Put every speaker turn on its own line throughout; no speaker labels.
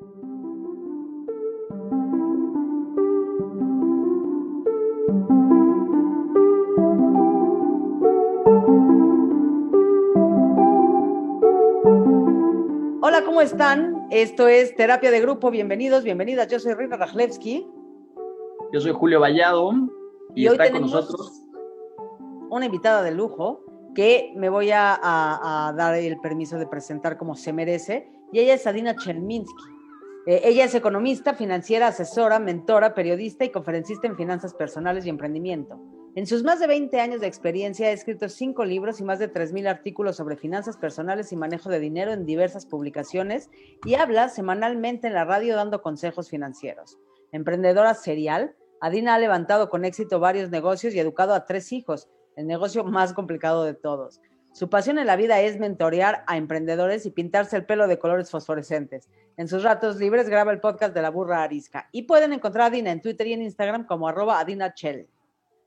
Hola, ¿cómo están? Esto es Terapia de Grupo. Bienvenidos, bienvenidas. Yo soy Rita Rajlewski.
Yo soy Julio Vallado y, está con nosotros
una invitada de lujo que me voy a, dar el permiso de presentar como se merece. Y ella es Adina Chelminsky. Eh, ella es economista, financiera, asesora, mentora, periodista y conferencista en finanzas personales y emprendimiento. En sus más de 20 años de experiencia ha escrito cinco libros y más de 3.000 artículos sobre finanzas personales y manejo de dinero en diversas publicaciones y habla semanalmente en la radio dando consejos financieros. Emprendedora serial, Adina ha levantado con éxito varios negocios y educado a tres hijos, el negocio más complicado de todos. Su pasión en la vida es mentorear a emprendedores y pintarse el pelo de colores fosforescentes. En sus ratos libres graba el podcast de la burra arisca. Y pueden encontrar a Adina en Twitter y en Instagram como arroba Adina.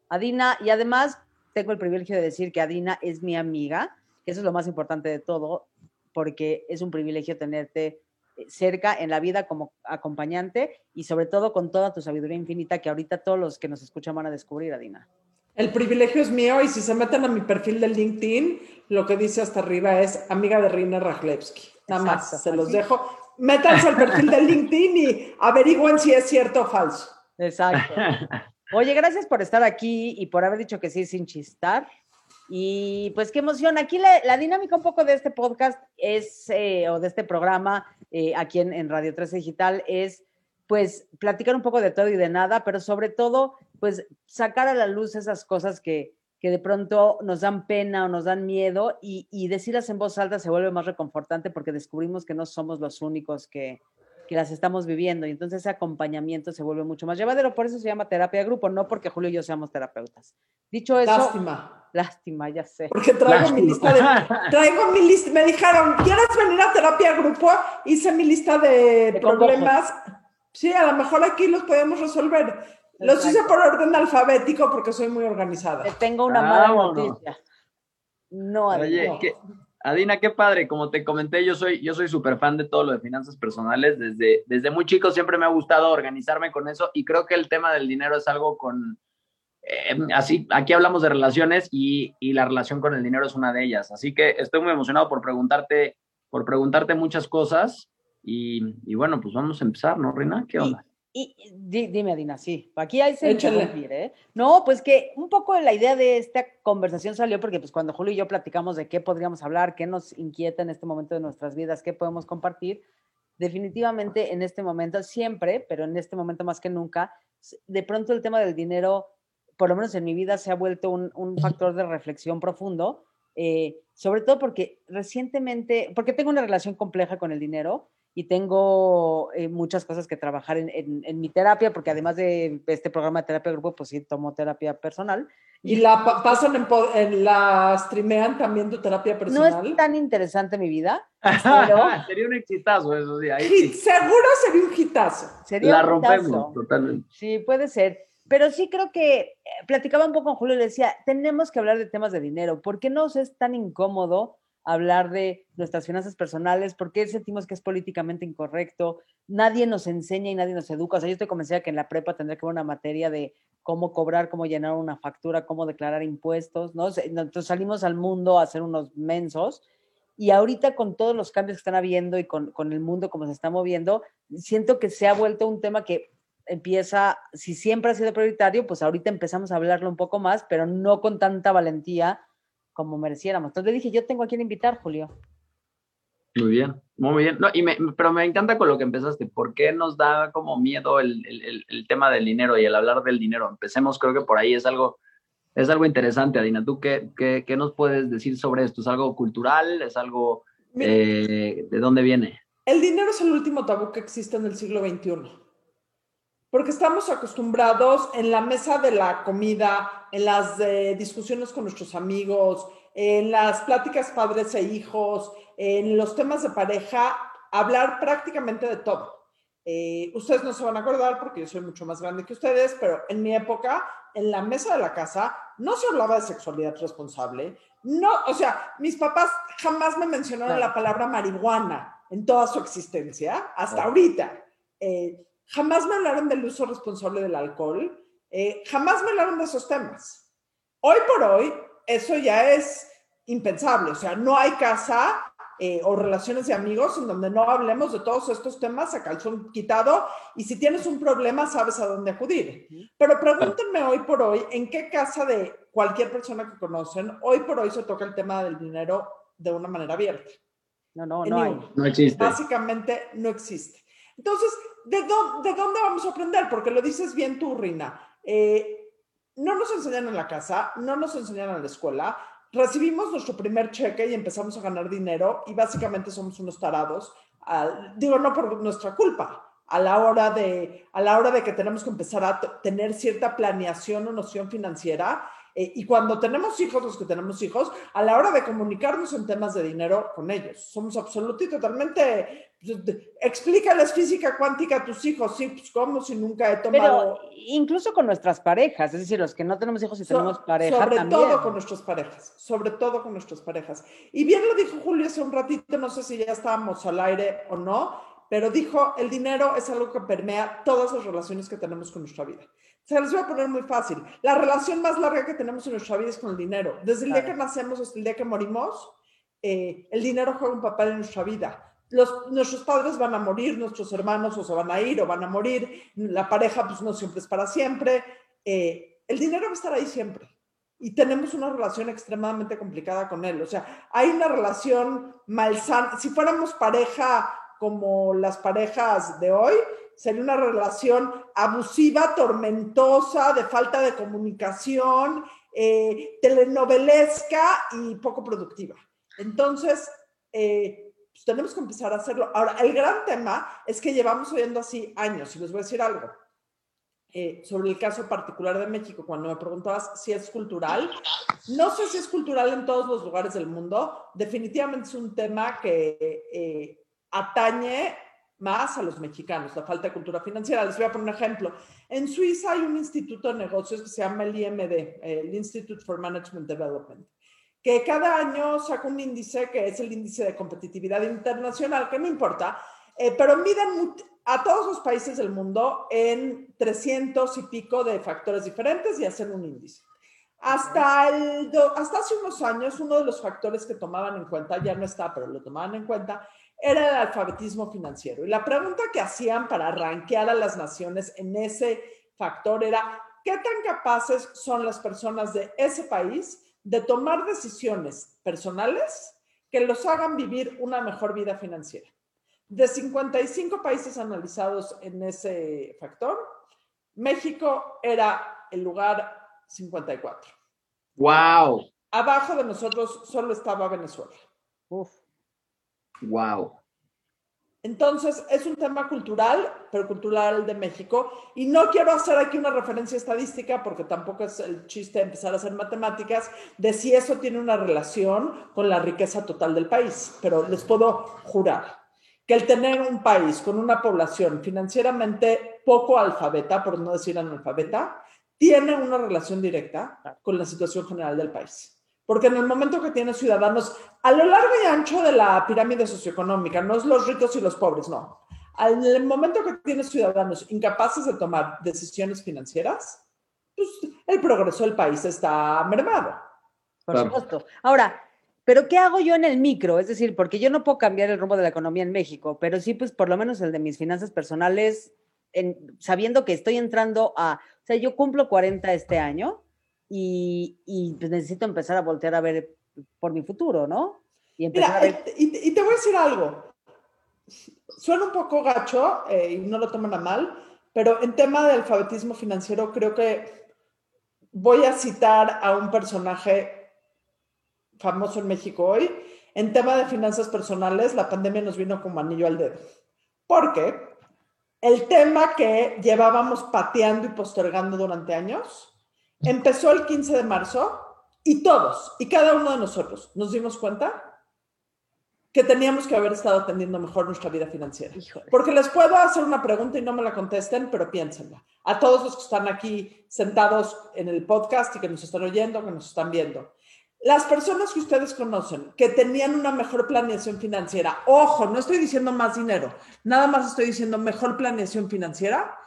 Adina, y además tengo el privilegio de decir que Adina es mi amiga, que eso es lo más importante de todo, porque es un privilegio tenerte eh, cerca en la vida como acompañante y sobre todo con toda tu sabiduría infinita que ahorita todos los que nos escuchan van a descubrir, Adina.
El privilegio es mío y si se meten a mi perfil de LinkedIn, lo que dice hasta arriba es amiga de Rina Rajlewski. Nada más, se los dejo. Métanse al perfil de LinkedIn y averigüen si es cierto o falso.
Exacto. Oye, gracias por estar aquí y por haber dicho que sí sin chistar. Y pues qué emoción. Aquí la, dinámica un poco de este podcast es, eh, o de este programa eh, aquí en, Radio 13 Digital, es pues platicar un poco de todo y de nada, pero sobre todo pues sacar a la luz esas cosas que, que de pronto nos dan pena o nos dan miedo y, y decirlas en voz alta se vuelve más reconfortante porque descubrimos que no somos los únicos que, que las estamos viviendo y entonces ese acompañamiento se vuelve mucho más llevadero, por eso se llama terapia de grupo, no porque Julio y yo seamos terapeutas. Dicho eso,
lástima.
Lástima, ya sé.
Porque traigo mi lista de traigo mi lista, me dijeron, "¿Quieres venir a terapia de grupo?" Hice mi lista de, problemas. Sí, a lo mejor aquí los podemos resolver. Los hice por orden alfabético porque soy muy organizada.
tengo una mala noticia. No,
Oye, Adina, qué padre, como te comenté, yo soy yo soy súper fan de todo lo de finanzas personales, desde, desde muy chico siempre me ha gustado organizarme con eso y creo que el tema del dinero es algo con, eh, así, aquí hablamos de relaciones y, y, la relación con el dinero es una de ellas, así que estoy muy emocionado por preguntarte, por preguntarte muchas cosas y, y bueno, pues vamos a empezar, ¿no, Rina? ¿Qué onda?
Y, dime, Adina, sí, aquí hay se ¿eh? No, pues que un poco la idea de esta conversación salió porque pues cuando Julio y yo platicamos de qué podríamos hablar, qué nos inquieta en este momento de nuestras vidas, qué podemos compartir, definitivamente en este momento, siempre, pero en este momento más que nunca, de pronto el tema del dinero, por lo menos en mi vida, se ha vuelto un, factor de reflexión profundo, eh, sobre todo porque recientemente, porque tengo una relación compleja con el dinero, y tengo eh, muchas cosas que trabajar en, en, mi terapia, porque además de este programa de terapia grupo, pues sí tomo terapia personal.
¿Y la pasan en, la streamean también tu terapia personal?
No es tan interesante mi vida,
pero... sería un exitazo eso, sí. Ahí
Seguro sería un hitazo.
Sería
la rompemos totalmente.
Sí, puede ser. Pero sí creo que eh, platicaba un poco con Julio y le decía, tenemos que hablar de temas de dinero. ¿Por qué nos es tan incómodo hablar de nuestras finanzas personales, porque sentimos que es políticamente incorrecto, nadie nos enseña y nadie nos educa. O sea, yo estoy convencida que en la prepa tendría que haber una materia de cómo cobrar, cómo llenar una factura, cómo declarar impuestos, ¿no? Entonces salimos al mundo a hacer unos mensos y ahorita con todos los cambios que están habiendo y con, con el mundo como se está moviendo, siento que se ha vuelto un tema que empieza, si siempre ha sido prioritario, pues ahorita empezamos a hablarlo un poco más, pero no con tanta valentía como mereciéramos. Entonces le dije, yo tengo a quien invitar, Julio.
Muy bien, muy bien. No, y me, pero me encanta con lo que empezaste. ¿Por qué nos da como miedo el, el, el, tema del dinero y el hablar del dinero? Empecemos, creo que por ahí es algo, es algo interesante, Adina. ¿Tú qué, qué, qué nos puedes decir sobre esto? ¿Es algo cultural? ¿Es algo... Eh, ¿De dónde viene?
El dinero es el último tabú que existe en el siglo XXI porque estamos acostumbrados en la mesa de la comida, en las eh, discusiones con nuestros amigos, en las pláticas padres e hijos, en los temas de pareja, hablar prácticamente de todo. Eh, ustedes no se van a acordar porque yo soy mucho más grande que ustedes, pero en mi época, en la mesa de la casa, no se hablaba de sexualidad responsable. No, o sea, mis papás jamás me mencionaron la palabra marihuana en toda su existencia, hasta ahorita. Eh, jamás me hablaron del uso responsable del alcohol, eh, jamás me hablaron de esos temas. Hoy por hoy, eso ya es impensable, o sea, no hay casa eh, o relaciones de amigos en donde no hablemos de todos estos temas a calzón quitado y si tienes un problema sabes a dónde acudir. Pero pregúntenme hoy por hoy en qué casa de cualquier persona que conocen, hoy por hoy se toca el tema del dinero de una manera abierta.
No, no, no hay.
No existe.
Básicamente no existe. Entonces, ¿de, dónde, ¿de dónde vamos a aprender? Porque lo dices bien tú, Rina. Eh, no nos enseñan en la casa, no nos enseñan en la escuela. Recibimos nuestro primer cheque y empezamos a ganar dinero y básicamente somos unos tarados. digo, no por nuestra culpa, a la hora de a la hora de que tenemos que empezar a tener cierta planeación o noción financiera eh, y cuando tenemos hijos, los que tenemos hijos, a la hora de comunicarnos en temas de dinero con ellos, somos absolutamente y totalmente, explícales física cuántica a tus hijos, sí, pues cómo si nunca he tomado...
Pero incluso con nuestras parejas, es decir, los que no tenemos hijos y tenemos pareja
Sobre todo con nuestras parejas, sobre todo con nuestras parejas. Y bien lo dijo Julio hace un ratito, no sé si ya estábamos al aire o no, pero dijo, el dinero es algo que permea todas las relaciones que tenemos con nuestra vida. Se les voy a poner muy fácil. La relación más larga que tenemos en nuestra vida es con el dinero. Desde el día que nacemos hasta el día que morimos, eh, el dinero juega un papel en nuestra vida. Los, nuestros padres van a morir, nuestros hermanos o se van a ir o van a morir, la pareja pues no siempre es para siempre. Eh, el dinero va a estar ahí siempre y tenemos una relación extremadamente complicada con él. O sea, hay una relación malsana. Si fuéramos pareja como las parejas de hoy, sería una relación abusiva, tormentosa, de falta de comunicación, eh, telenovelesca y poco productiva. Entonces, eh, pues tenemos que empezar a hacerlo. Ahora, el gran tema es que llevamos oyendo así años, y les voy a decir algo. Eh, sobre el caso particular de México, cuando me preguntabas si es cultural, no sé si es cultural en todos los lugares del mundo, definitivamente es un tema que atañe más a los mexicanos, la falta de cultura financiera. Les voy a poner un ejemplo. En Suiza hay un instituto de negocios que se llama el IMD, el Institute for Management Development, que cada año saca un índice que es el índice de competitividad internacional, que no importa, eh, pero miden a todos los países del mundo en 300 y pico de factores diferentes y hacen un índice. Hasta, el, hasta hace unos años, uno de los factores que tomaban en cuenta, ya no está, pero lo tomaban en cuenta, era el alfabetismo financiero. Y la pregunta que hacían para arranquear a las naciones en ese factor era, ¿qué tan capaces son las personas de ese país de tomar decisiones personales que los hagan vivir una mejor vida financiera? De 55 países analizados en ese factor, México era el lugar 54.
¡Wow!
Abajo de nosotros solo estaba Venezuela. Uf.
Wow.
Entonces, es un tema cultural, pero cultural de México. Y no quiero hacer aquí una referencia estadística, porque tampoco es el chiste empezar a hacer matemáticas, de si eso tiene una relación con la riqueza total del país. Pero les puedo jurar que el tener un país con una población financieramente poco alfabeta, por no decir analfabeta, tiene una relación directa con la situación general del país. Porque en el momento que tienes ciudadanos, a lo largo y ancho de la pirámide socioeconómica, no es los ricos y los pobres, no. Al momento que tienes ciudadanos incapaces de tomar decisiones financieras, pues el progreso del país está mermado.
Por supuesto. Ahora, pero ¿qué hago yo en el micro? Es decir, porque yo no puedo cambiar el rumbo de la economía en México, pero sí, pues por lo menos el de mis finanzas personales, en, sabiendo que estoy entrando a, o sea, yo cumplo 40 este año, y, pues necesito empezar a voltear a ver por mi futuro, ¿no?
Y, empezar eh, y, te voy a decir algo. Suena un poco gacho eh, y no lo toman a mal, pero en tema de alfabetismo financiero creo que voy a citar a un personaje famoso en México hoy. En tema de finanzas personales, la pandemia nos vino como anillo al dedo. Porque el tema que llevábamos pateando y postergando durante años, Empezó el 15 de marzo y todos y cada uno de nosotros nos dimos cuenta que teníamos que haber estado atendiendo mejor nuestra vida financiera. Porque les puedo hacer una pregunta y no me la contesten, pero piénsenla. A todos los que están aquí sentados en el podcast y que nos están oyendo, que nos están viendo. las personas que ustedes conocen que tenían una mejor planeación financiera, ojo, no estoy diciendo más dinero, nada más estoy diciendo mejor planeación financiera,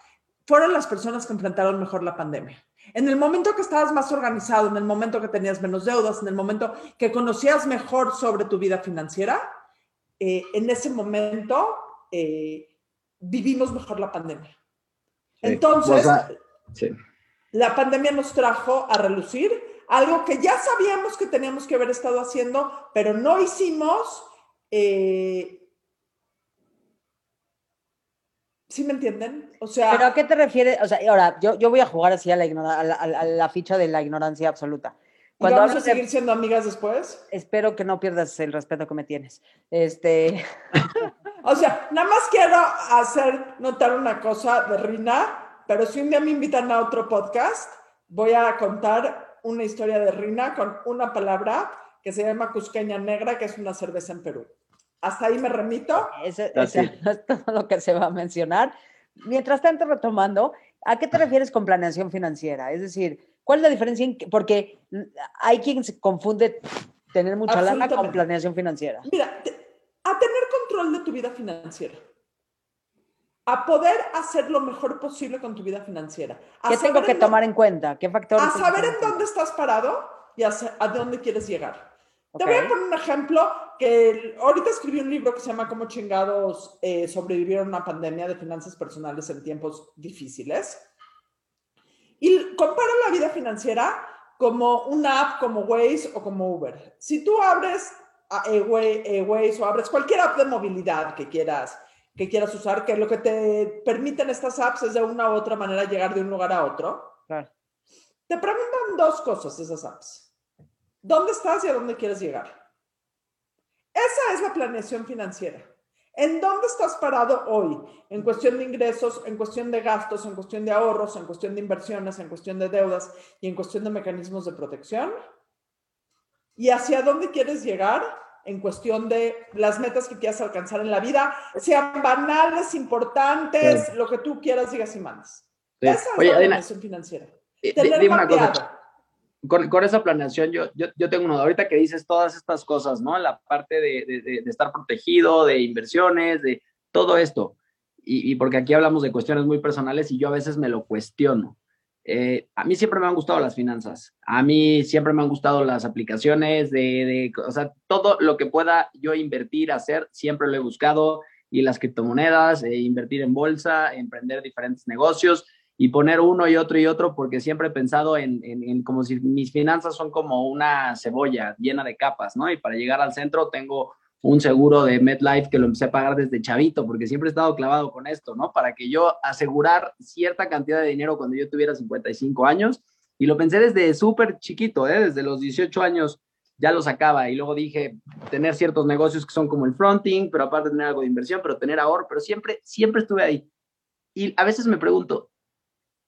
fueron las personas que enfrentaron mejor la pandemia. En el momento que estabas más organizado, en el momento que tenías menos deudas, en el momento que conocías mejor sobre tu vida financiera, eh, en ese momento eh, vivimos mejor la pandemia. Entonces, la pandemia nos trajo a relucir algo que ya sabíamos que teníamos que haber estado haciendo, pero no hicimos. Eh, ¿Sí me entienden? O sea.
¿Pero a qué te refieres? O sea, ahora, yo, yo voy a jugar así a la, a la, ficha de la ignorancia absoluta.
Cuando ¿Vamos a seguir siendo amigas después?
Espero que no pierdas el respeto que me tienes. Este.
o sea, nada más quiero hacer notar una cosa de Rina, pero si un día me invitan a otro podcast, voy a contar una historia de Rina con una palabra que se llama Cusqueña Negra, que es una cerveza en Perú. Hasta ahí me remito.
Ese, es todo lo que se va a mencionar. Mientras tanto, retomando, ¿a qué te refieres con planeación financiera? Es decir, ¿cuál es la diferencia? porque hay quien se confunde tener mucha lana con planeación financiera.
Mira, a tener control de tu vida financiera a poder hacer lo mejor posible con tu vida financiera.
¿Qué tengo que tomar en cuenta? ¿Qué factores?
A saber en dónde estás parado y a, dónde quieres llegar. Te voy a poner un ejemplo que ahorita escribí un libro que se llama Cómo chingados eh, sobrevivir a una pandemia de finanzas personales en tiempos difíciles. Y comparo la vida financiera como una app como Waze o como Uber. Si tú abres eh, Waze o abres cualquier app de movilidad que quieras, que quieras usar, que lo que te permiten estas apps es de una u otra manera llegar de un lugar a otro. Te preguntan dos cosas esas apps. ¿Dónde estás y a dónde quieres llegar? Esa es la planeación financiera. ¿En dónde estás parado hoy? En cuestión de ingresos, en cuestión de gastos, en cuestión de ahorros, en cuestión de inversiones, en cuestión de deudas y en cuestión de mecanismos de protección. ¿Y hacia dónde quieres llegar? en cuestión de las metas que quieras alcanzar en la vida, sean banales, importantes, lo que tú quieras, digas y mandas. Esa es la planeación financiera.
dime una cosa. Con, esa planeación, yo, yo, tengo uno. Ahorita que dices todas estas cosas, ¿no? La parte de, de, estar protegido, de inversiones, de todo esto. Y, y porque aquí hablamos de cuestiones muy personales y yo a veces me lo cuestiono. Eh, a mí siempre me han gustado las finanzas, a mí siempre me han gustado las aplicaciones, de, o sea, todo lo que pueda yo invertir, hacer, siempre lo he buscado, y las criptomonedas, eh, invertir en bolsa, emprender diferentes negocios y poner uno y otro y otro, porque siempre he pensado en, en, como si mis finanzas son como una cebolla llena de capas, ¿no? Y para llegar al centro tengo un seguro de MedLife que lo empecé a pagar desde chavito, porque siempre he estado clavado con esto, ¿no? Para que yo asegurar cierta cantidad de dinero cuando yo tuviera 55 años. Y lo pensé desde súper chiquito, ¿eh? Desde los 18 años ya lo sacaba. Y luego dije, tener ciertos negocios que son como el fronting, pero aparte tener algo de inversión, pero tener ahorro, pero siempre, siempre estuve ahí. Y a veces me pregunto,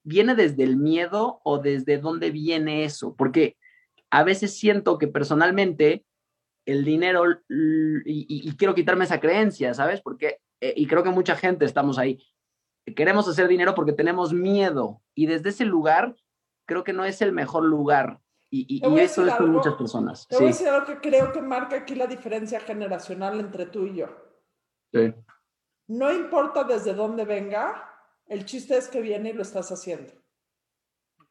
¿viene desde el miedo o desde dónde viene eso? Porque a veces siento que personalmente el dinero y, quiero quitarme esa creencia, ¿sabes? Porque, eh, y creo que mucha gente estamos ahí. Queremos hacer dinero porque tenemos miedo y desde ese lugar creo que no es el mejor lugar. Y, eso es con muchas personas.
Te voy a decir algo que creo que marca aquí la diferencia generacional entre tú y yo.
Sí.
No importa desde dónde venga, el chiste es que viene y lo estás haciendo.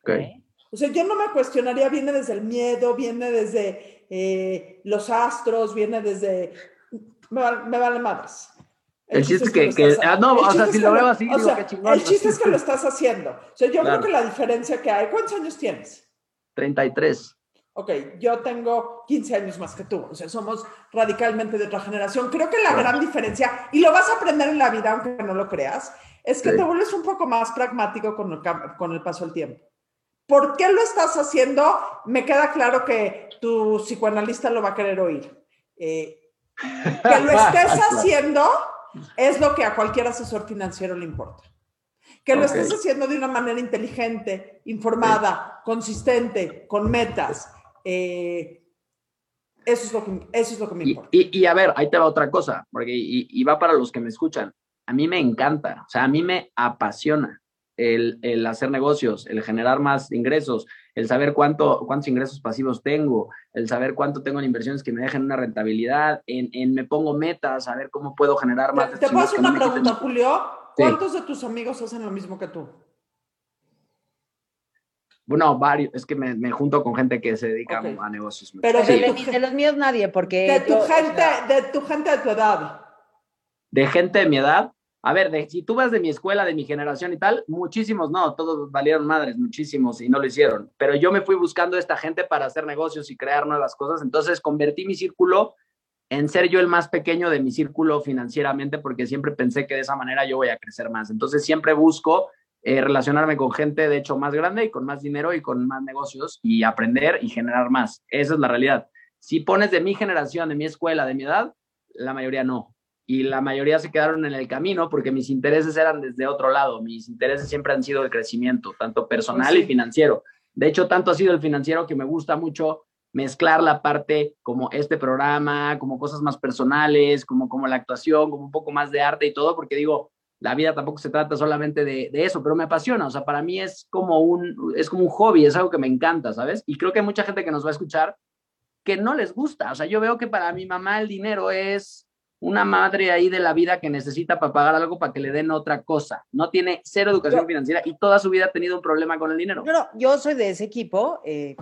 Okay.
O sea, yo no me cuestionaría, viene desde el miedo, viene desde eh, los astros, viene desde... Me, vale madres.
El, chiste, es que, ah, no, o sea, si lo veo así,
digo, que chingón. El chiste es que lo estás haciendo. O sea, yo creo que la diferencia que hay, ¿cuántos años tienes?
33.
Ok, yo tengo 15 años más que tú, o sea, somos radicalmente de otra generación. Creo que la gran diferencia, y lo vas a aprender en la vida, aunque no lo creas, es que te vuelves un poco más pragmático con el, con el paso del tiempo. ¿Por qué lo estás haciendo? Me queda claro que tu psicoanalista lo va a querer oír. Eh, que lo estés haciendo es lo que a cualquier asesor financiero le importa. Que lo estés haciendo de una manera inteligente, informada, consistente, con metas. Eh, eso, es lo que, eso es lo que me importa.
Y, a ver, ahí te va otra cosa, porque y, va para los que me escuchan. A mí me encanta, o sea, a mí me apasiona el, el, hacer negocios, el generar más ingresos, el saber cuánto, cuántos ingresos pasivos tengo, el saber cuánto tengo en inversiones que me dejen una rentabilidad, en, en me pongo metas, a ver cómo puedo generar más.
¿Te, te puedo hacer una pregunta, Julio? ¿Cuántos de tus amigos hacen lo mismo que tú?
Bueno, varios, es que me, me, junto con gente que se dedica a negocios.
Pero de, de, los míos nadie, porque...
De tu, yo, gente, o sea, de tu gente de tu edad.
De gente de mi edad, a ver, de, si tú vas de mi escuela, de mi generación y tal, muchísimos no, todos valieron madres, muchísimos y no lo hicieron. Pero yo me fui buscando esta gente para hacer negocios y crear nuevas cosas. Entonces convertí mi círculo en ser yo el más pequeño de mi círculo financieramente porque siempre pensé que de esa manera yo voy a crecer más. Entonces siempre busco eh, relacionarme con gente de hecho más grande y con más dinero y con más negocios y aprender y generar más. Esa es la realidad. Si pones de mi generación, de mi escuela, de mi edad, la mayoría no. Y la mayoría se quedaron en el camino porque mis intereses eran desde otro lado. Mis intereses siempre han sido el crecimiento, tanto personal sí. y financiero. De hecho, tanto ha sido el financiero que me gusta mucho mezclar la parte como este programa, como cosas más personales, como, como la actuación, como un poco más de arte y todo, porque digo, la vida tampoco se trata solamente de, de, eso, pero me apasiona, o sea, para mí es como, un, es como un hobby, es algo que me encanta, ¿sabes? Y creo que hay mucha gente que nos va a escuchar que no les gusta, o sea, yo veo que para mi mamá el dinero es una madre ahí de la vida que necesita para pagar algo para que le den otra cosa, no tiene cero educación yo, financiera y toda su vida ha tenido un problema con el dinero.
No, no, yo soy de ese equipo, eh,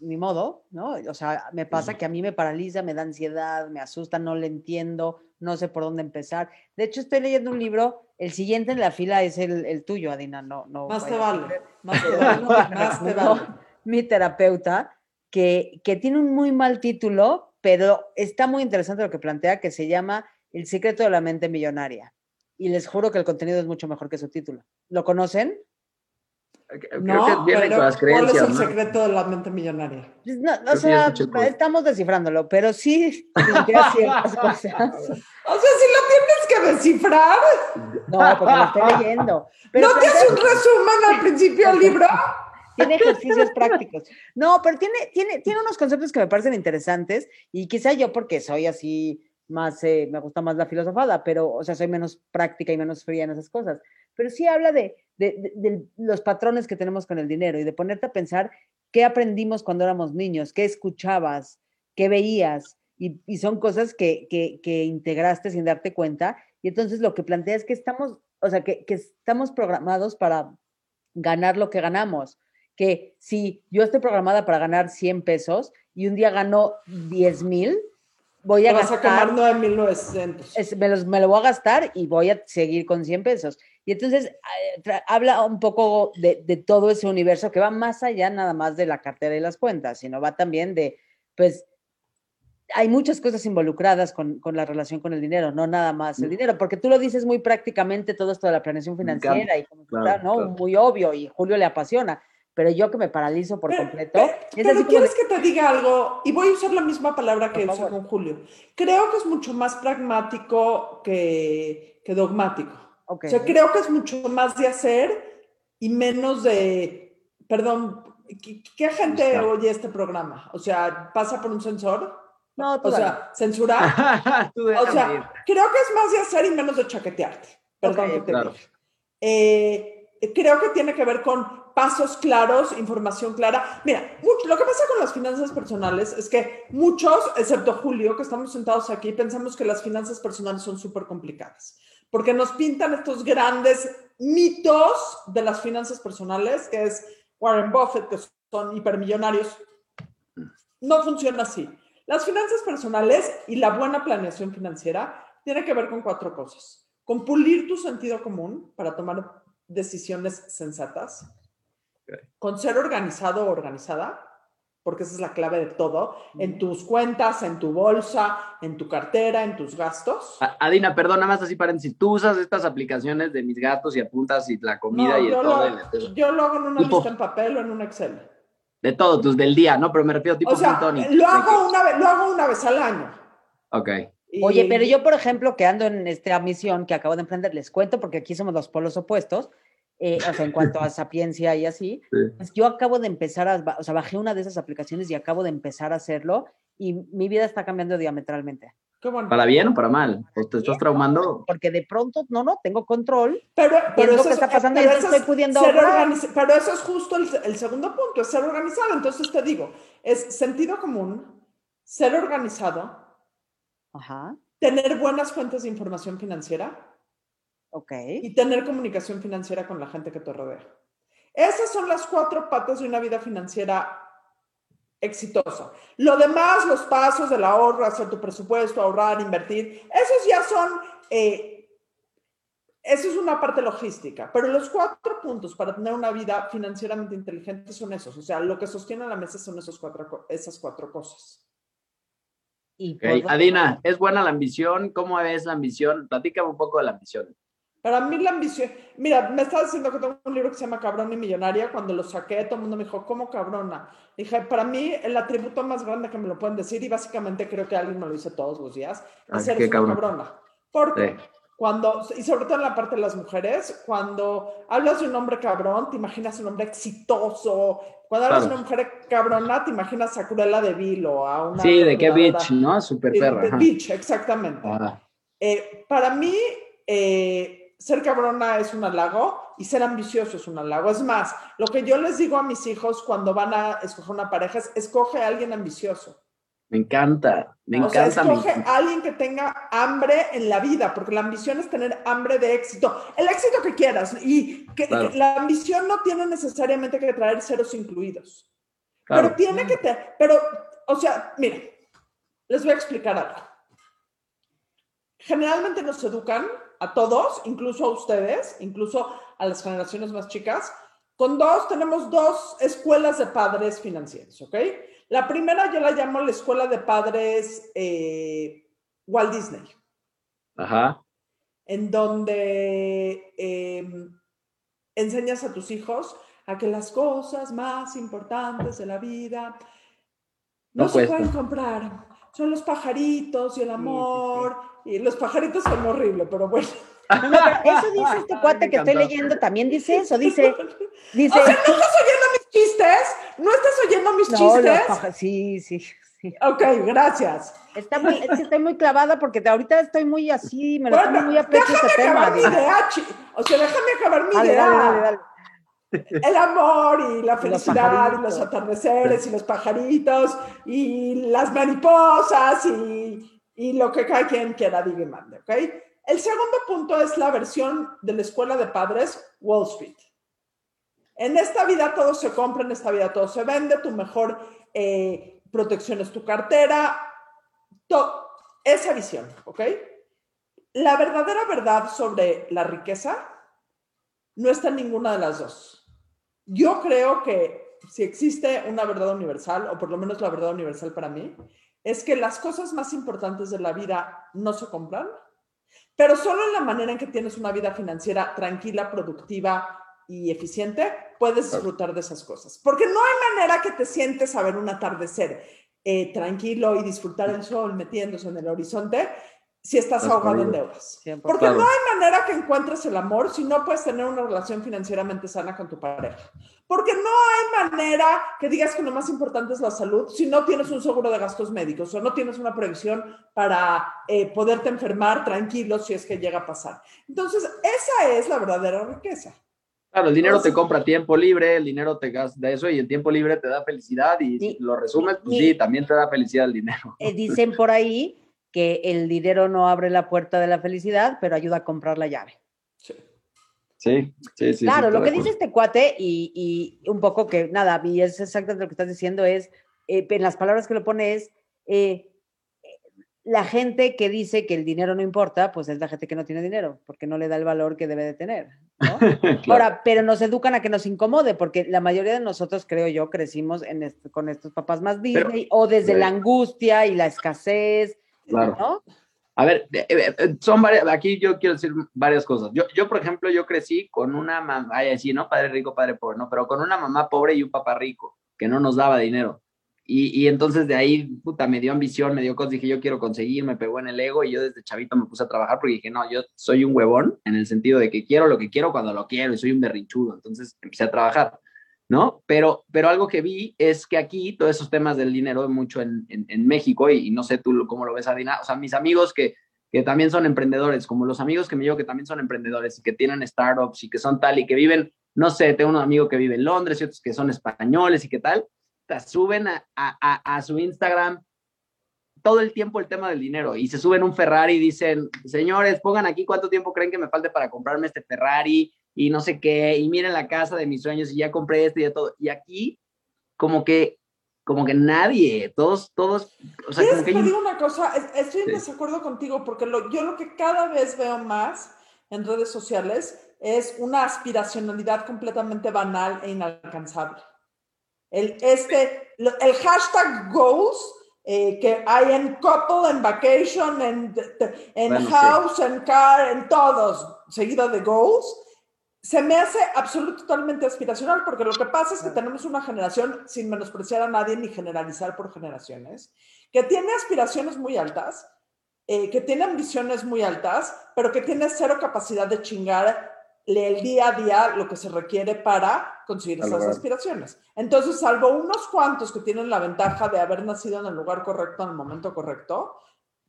ni modo, ¿no? O sea, me pasa que a mí me paraliza, me da ansiedad, me asusta, no le entiendo, no sé por dónde empezar. De hecho, estoy leyendo un libro, el siguiente en la fila es el, el tuyo, Adina, no, no.
Más te vale, más te vale, más te vale.
Mi terapeuta, que, que tiene un muy mal título, pero está muy interesante lo que plantea, que se llama El secreto de la mente millonaria. Y les juro que el contenido es mucho mejor que su título. ¿Lo conocen?
Creo no, que viene con las creencias.
¿Cuál es el
¿no?
secreto de la mente millonaria?
No, o sea, estamos descifrándolo, pero sí ciertas cosas.
O sea, si lo tienes que descifrar.
No, porque lo estoy leyendo.
Pero ¿No te hace un resumen al principio del libro?
Tiene ejercicios prácticos. No, pero tiene, tiene, tiene unos conceptos que me parecen interesantes y quizá yo porque soy así más, eh, me gusta más la filosofada, pero, o sea, soy menos práctica y menos fría en esas cosas. Pero sí habla de, de, los patrones que tenemos con el dinero y de ponerte a pensar qué aprendimos cuando éramos niños, qué escuchabas, qué veías, y, y son cosas que, que, que, integraste sin darte cuenta. Y entonces lo que plantea es que estamos, o sea, que, que estamos programados para ganar lo que ganamos. Que si yo estoy programada para ganar 100 pesos y un día gano 10 mil, voy a
Vas
gastar.
a quemar 9,900.
Es, me, los, me lo voy a gastar y voy a seguir con 100 pesos. Y entonces habla un poco de, de, todo ese universo que va más allá nada más de la cartera y las cuentas, sino va también de, pues, hay muchas cosas involucradas con, con la relación con el dinero, no nada más el dinero, porque tú lo dices muy prácticamente todo esto de la planeación financiera y como claro, está, ¿no? Claro. Muy obvio y Julio le apasiona, pero yo que me paralizo por completo.
Pero, pero, pero quieres de... que te diga algo, y voy a usar la misma palabra que usé con Julio. Creo que es mucho más pragmático que, que dogmático. Okay. O sea, creo que es mucho más de hacer y menos de, perdón, ¿qué, qué gente Está. oye este programa? O sea, ¿pasa por un sensor?
No,
O sea, ¿censurar? o sea, ir. creo que es más de hacer y menos de chaquetearte. Perdón okay, que te claro. eh, creo que tiene que ver con pasos claros, información clara. Mira, mucho, lo que pasa con las finanzas personales es que muchos, excepto Julio, que estamos sentados aquí, pensamos que las finanzas personales son súper complicadas porque nos pintan estos grandes mitos de las finanzas personales, que es Warren Buffett, que son hipermillonarios. No funciona así. Las finanzas personales y la buena planeación financiera tiene que ver con cuatro cosas. Con pulir tu sentido común para tomar decisiones sensatas. Con ser organizado o organizada, porque esa es la clave de todo, en tus cuentas, en tu bolsa, en tu cartera, en tus gastos.
Adina, perdón, nada más así paréntesis, ¿tú usas estas aplicaciones de mis gastos y apuntas y la comida no, y
yo
todo?
Lo, el, yo lo hago en una tipo, lista en papel o en un Excel.
De todo, tus del día, ¿no? Pero me refiero tipo
o sea, Lo hago, una vez, lo hago una vez al año.
Ok.
Y... Oye, pero yo, por ejemplo, que ando en esta misión que acabo de emprender, les cuento porque aquí somos los polos opuestos, eh, o sea, en cuanto a sapiencia y así, sí. pues yo acabo de empezar a, o sea, bajé una de esas aplicaciones y acabo de empezar a hacerlo y mi vida está cambiando diametralmente.
¿Para bien o para mal? ¿O te estás traumando?
Porque de pronto, no, no, tengo control.
Pero, pero eso
que está pasando y
pero
estoy
eso es
pudiendo
ser
ahorrar.
organiz- Pero eso es justo el, el segundo punto, es ser organizado. Entonces te digo, es sentido común, ser organizado,
Ajá,
tener buenas fuentes de información financiera
ok.
y tener comunicación financiera con la gente que te rodea. Esas son las cuatro patas de una vida financiera exitosa. Lo demás, los pasos del ahorro, hacer tu presupuesto, ahorrar, invertir, esos ya son, eh, eso es una parte logística, pero los cuatro puntos para tener una vida financieramente inteligente son esos, o sea, lo que sostiene la mesa son esos cuatro, esas cuatro cosas.
Y
Ok,
por-
Adina, ¿es buena la ambición? ¿Cómo es la ambición? Platícame un poco de la ambición.
Para mí la ambición, mira, me estaba diciendo que tengo un libro que se llama Cabrón y Millonaria, cuando lo saqué todo el mundo me dijo, ¿cómo cabrona? Dije, para mí el atributo más grande que me lo pueden decir, y básicamente creo que alguien me lo dice todos los días,
Ah,
es ser
cabrón.
cabrona. Porque
Sí.
cuando, y sobre todo en la parte de las mujeres, cuando hablas de un hombre cabrón, te imaginas un hombre exitoso. Cuando hablas de
Claro.
una mujer cabrona, te imaginas a Cruella de Vil o a una...
Sí, de qué bitch, ¿no? Super
De-
perra.
de
ajá.
bitch, exactamente.
Ah,
Eh, para mí, eh, ser cabrona es un halago y ser ambicioso es un halago. Es más, lo que yo les digo a mis hijos cuando van a escoger una pareja es, escoge a alguien ambicioso.
me encanta, me
o sea,
encanta. me
escoge a alguien que tenga hambre en la vida, porque la ambición es tener hambre de éxito. El éxito que quieras. Y que,
Claro.
que la ambición no tiene necesariamente que traer ceros incluidos.
Claro.
Pero tiene que tener, pero, o sea, mira, les voy a explicar algo. Generalmente nos educan a todos, incluso a ustedes, incluso a las generaciones más chicas, con dos, tenemos dos escuelas de padres financieros, ¿ok? La primera yo la llamo la escuela de padres eh, Walt Disney,
Ajá.
en donde eh, enseñas a tus hijos a que las cosas más importantes de la vida no,
No
se pueden comprar. Son los pajaritos y el
sí, sí.
amor. Y los pajaritos son horribles, pero bueno.
No, no, pero eso dice este cuate que estoy leyendo, también dice eso, dice, dice,
O sea, ¿no estás oyendo mis chistes? ¿No estás oyendo mis
no,
chistes?
sí, sí, sí.
Ok, gracias.
Está muy, es que estoy muy clavada porque ahorita estoy muy así, me lo tomo
Bueno,
muy a pecho
déjame
ese tema.
acabar mi idea, chi- O sea, déjame acabar mi
Dale,
idea.
dale, dale, dale.
El amor y la
Y los
felicidad y los atardeceres y los pajaritos y las mariposas y, y lo que cada quien quiera diga y mande, ¿ok? El segundo punto es la versión de la escuela de padres Wall Street. En esta vida todo se compra, en esta vida todo se vende, tu mejor eh, protección es tu cartera, esa visión, ¿ok? La verdadera verdad sobre la riqueza no está en ninguna de las dos. Yo creo que si existe una verdad universal, o por lo menos la verdad universal para mí, es que las cosas más importantes de la vida no se compran, pero solo en la manera en que tienes una vida financiera tranquila, productiva y eficiente, puedes disfrutar de esas cosas. Porque no hay manera que te sientes a ver un atardecer eh, tranquilo y disfrutar el sol metiéndose en el horizonte si estás ahogado en deudas.
100%.
Porque no hay manera que encuentres el amor si no puedes tener una relación financieramente sana con tu pareja. Porque no hay manera que digas que lo más importante es la salud si no tienes un seguro de gastos médicos o no tienes una previsión para eh, poderte enfermar tranquilo si es que llega a pasar. Entonces, esa es la verdadera riqueza.
Claro, el dinero
Entonces-
te compra tiempo libre, el dinero te gasta eso y el tiempo libre te da felicidad y
Sí.
si lo resumes, pues sí, también te da felicidad el dinero.
Eh, dicen por ahí que el dinero no abre la puerta de la felicidad, pero ayuda a comprar la llave.
Sí.
Sí, sí, sí.
claro,
sí,
lo que dice este cuate y, y un poco que, nada, y es exactamente lo que estás diciendo, es, eh, en las palabras que lo pone es, eh, la gente que dice que el dinero no importa, pues es la gente que no tiene dinero, porque no le da el valor que debe de tener. ¿no?
Claro.
Ahora, pero nos educan a que nos incomode, porque la mayoría de nosotros, creo yo, crecimos en est- con estos papás más
Pero-
Disney, o desde la angustia y la escasez,
Claro.
¿no?
A ver, eh, eh, eh, son varias, aquí yo quiero decir varias cosas. Yo, yo, por ejemplo, yo crecí con una mamá, ay, así, ¿no? Padre rico, padre pobre, ¿no? Pero con una mamá pobre y un papá rico, que no nos daba dinero. Y, y entonces de ahí, puta, me dio ambición, me dio cosas, dije, yo quiero conseguir, me pegó en el ego y yo desde chavito me puse a trabajar porque dije, no, yo soy un huevón en el sentido de que quiero lo que quiero cuando lo quiero y soy un berrinchudo. Entonces empecé a trabajar. ¿No? Pero, pero algo que vi es que aquí todos esos temas del dinero, mucho en, en, México, y, no sé tú cómo lo ves, Adina, o sea, mis amigos que, que también son emprendedores, como los amigos que me llevo que también son emprendedores y que tienen startups y que son tal y que viven, no sé, tengo un amigo que vive en Londres y otros que son españoles y qué tal, suben a, a, a su Instagram todo el tiempo el tema del dinero y se suben un Ferrari y dicen, señores, pongan aquí cuánto tiempo creen que me falte para comprarme este Ferrari y no sé qué, y miren la casa de mis sueños y ya compré esto y ya todo. Y aquí, como que, como que nadie, todos, todos,
o sea, como que te digo una cosa? Estoy en desacuerdo contigo porque lo, yo lo que cada vez veo más en redes sociales es una aspiracionalidad completamente banal e inalcanzable. El, este, el hashtag goals eh, que hay en couple, en vacation, en, en house, en car, en todos, seguido de goals, se me hace absolutamente totalmente aspiracional, porque lo que pasa es que tenemos una generación, sin menospreciar a nadie ni generalizar por generaciones, que tiene aspiraciones muy altas, eh, que tiene ambiciones muy altas, pero que tiene cero capacidad de chingar el día a día lo que se requiere para conseguir esas aspiraciones. Entonces, salvo unos cuantos que tienen la ventaja de haber nacido en el lugar correcto en el momento correcto,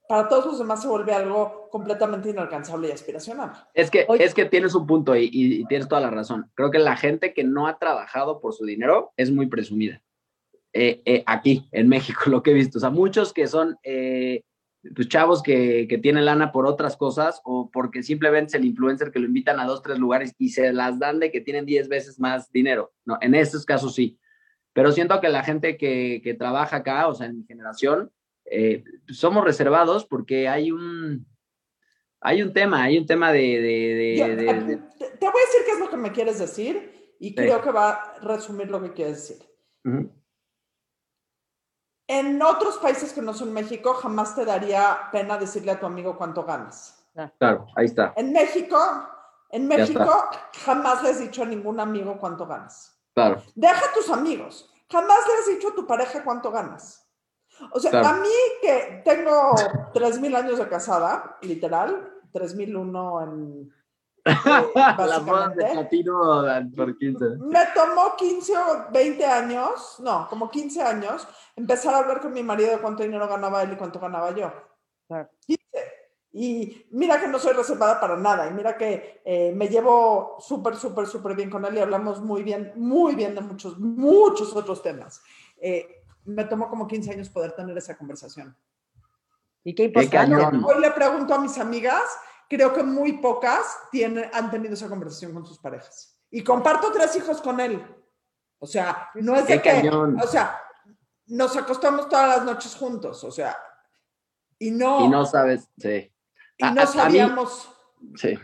para todos los demás se vuelve algo completamente inalcanzable y aspiracional.
Es que, es que tienes un punto y, tienes toda la razón. Creo que la gente que no ha trabajado por su dinero es muy presumida. Eh, eh, aquí, en México, lo que he visto. O sea, muchos que son eh, pues, chavos que, que, tienen lana por otras cosas o porque simplemente es el influencer que lo invitan a dos, tres lugares y se las dan de que tienen diez veces más dinero. No, en estos casos sí. Pero siento que la gente que, que trabaja acá, o sea, en mi generación, eh, somos reservados porque hay un, hay un tema, hay un tema de...
te, voy a decir qué es lo que me quieres decir y creo que va a resumir lo que quieres decir. En otros países que no son México, jamás te daría pena decirle a tu amigo cuánto ganas.
Claro, ahí está.
En México, en México, jamás le has dicho a ningún amigo cuánto ganas.
Claro.
Deja a tus amigos. Jamás le has dicho a tu pareja cuánto ganas. O sea, a mí que tengo 3.000 años de casada, literal, 3.001 en...
Eh, básicamente, de
Me tomó 15 o 20 años, no, como 15 años, empezar a hablar con mi marido de cuánto dinero ganaba él y cuánto ganaba yo. 15. Y mira que no soy reservada para nada. Y mira que eh, me llevo súper, súper, súper bien con él y hablamos muy bien, muy bien de muchos, muchos otros temas. Eh, me tomó como 15 años poder tener esa conversación.
Y qué importante.
Hoy le pregunto a mis amigas, creo que muy pocas tienen, han tenido esa conversación con sus parejas. Y comparto tres hijos con él. O sea, no es de que, o sea, nos acostamos todas las noches juntos, o sea, y no.
Y no sabes, sí.
Y no sabíamos.
sí